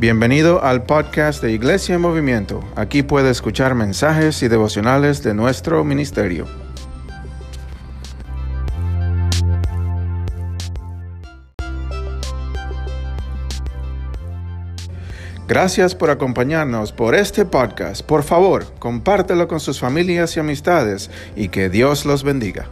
Bienvenido al podcast de Iglesia en Movimiento. Aquí puede escuchar mensajes y devocionales de nuestro ministerio. Gracias por acompañarnos por este podcast. Por favor, compártelo con sus familias y amistades y que Dios los bendiga.